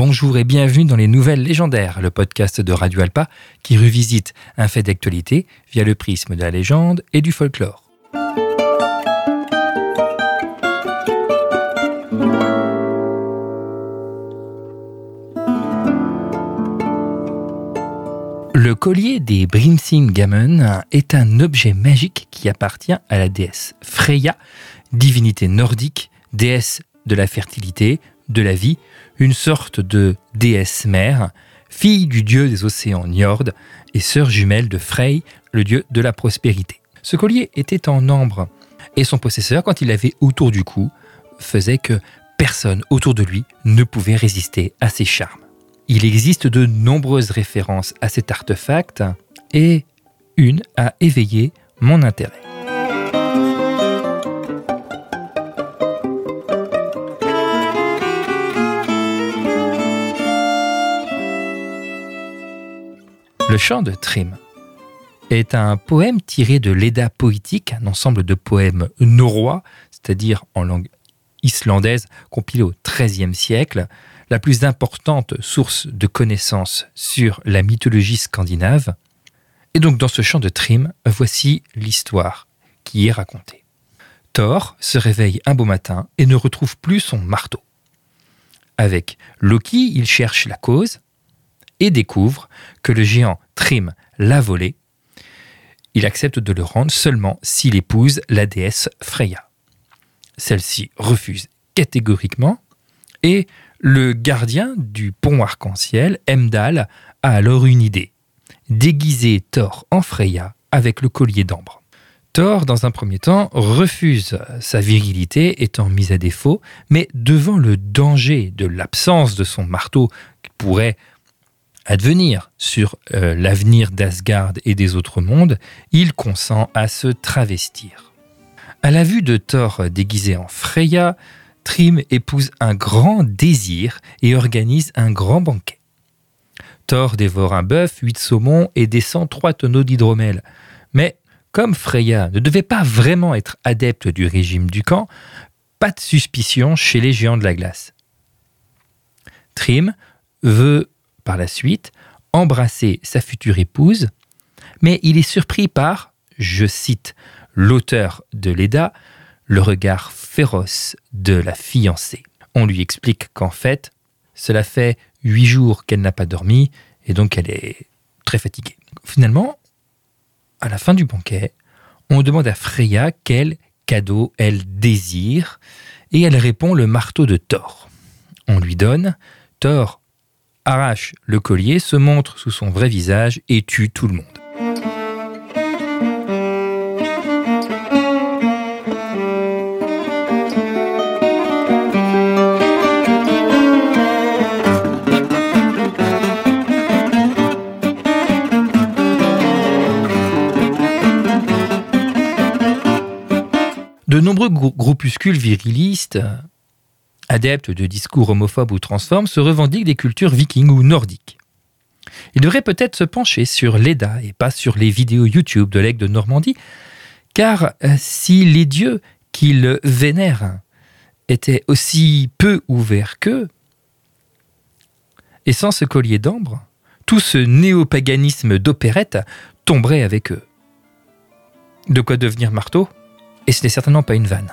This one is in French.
Bonjour et bienvenue dans les Nouvelles Légendaires, le podcast de Radio Alpa qui revisite un fait d'actualité via le prisme de la légende et du folklore. Le collier des Brimsing Gammon est un objet magique qui appartient à la déesse Freya, divinité nordique, déesse de la fertilité, de la vie, une sorte de déesse mère, fille du dieu des océans Njord et sœur jumelle de Frey, le dieu de la prospérité. Ce collier était en ambre et son possesseur, quand il l'avait autour du cou, faisait que personne autour de lui ne pouvait résister à ses charmes. Il existe de nombreuses références à cet artefact et une a éveillé mon intérêt. Le chant de Trim est un poème tiré de l'Eda poétique, un ensemble de poèmes norrois, c'est-à-dire en langue islandaise, compilé au XIIIe siècle, la plus importante source de connaissances sur la mythologie scandinave. Et donc dans ce chant de Trim, voici l'histoire qui est racontée. Thor se réveille un beau matin et ne retrouve plus son marteau. Avec Loki, il cherche la cause, et découvre que le géant Trim l'a volé. Il accepte de le rendre seulement s'il épouse la déesse Freya. Celle-ci refuse catégoriquement et le gardien du pont arc-en-ciel, Emdal, a alors une idée. Déguiser Thor en Freya avec le collier d'ambre. Thor, dans un premier temps, refuse sa virilité étant mise à défaut, mais devant le danger de l'absence de son marteau qui pourrait advenir sur euh, l'avenir d'Asgard et des autres mondes, il consent à se travestir. À la vue de Thor déguisé en Freya, Trim épouse un grand désir et organise un grand banquet. Thor dévore un bœuf, huit saumons et descend trois tonneaux d'hydromel. Mais comme Freya ne devait pas vraiment être adepte du régime du camp, pas de suspicion chez les géants de la glace. Trim veut par la suite embrasser sa future épouse, mais il est surpris par, je cite l'auteur de l'EDA, le regard féroce de la fiancée. On lui explique qu'en fait, cela fait huit jours qu'elle n'a pas dormi et donc elle est très fatiguée. Finalement, à la fin du banquet, on demande à Freya quel cadeau elle désire et elle répond le marteau de Thor. On lui donne, Thor arrache le collier, se montre sous son vrai visage et tue tout le monde. De nombreux groupuscules virilistes adeptes de discours homophobes ou transformes, se revendiquent des cultures vikings ou nordiques. Ils devraient peut-être se pencher sur l'EDA et pas sur les vidéos YouTube de l'aigle de Normandie, car euh, si les dieux qu'ils vénèrent étaient aussi peu ouverts qu'eux, et sans ce collier d'ambre, tout ce néopaganisme d'opérette tomberait avec eux. De quoi devenir marteau Et ce n'est certainement pas une vanne.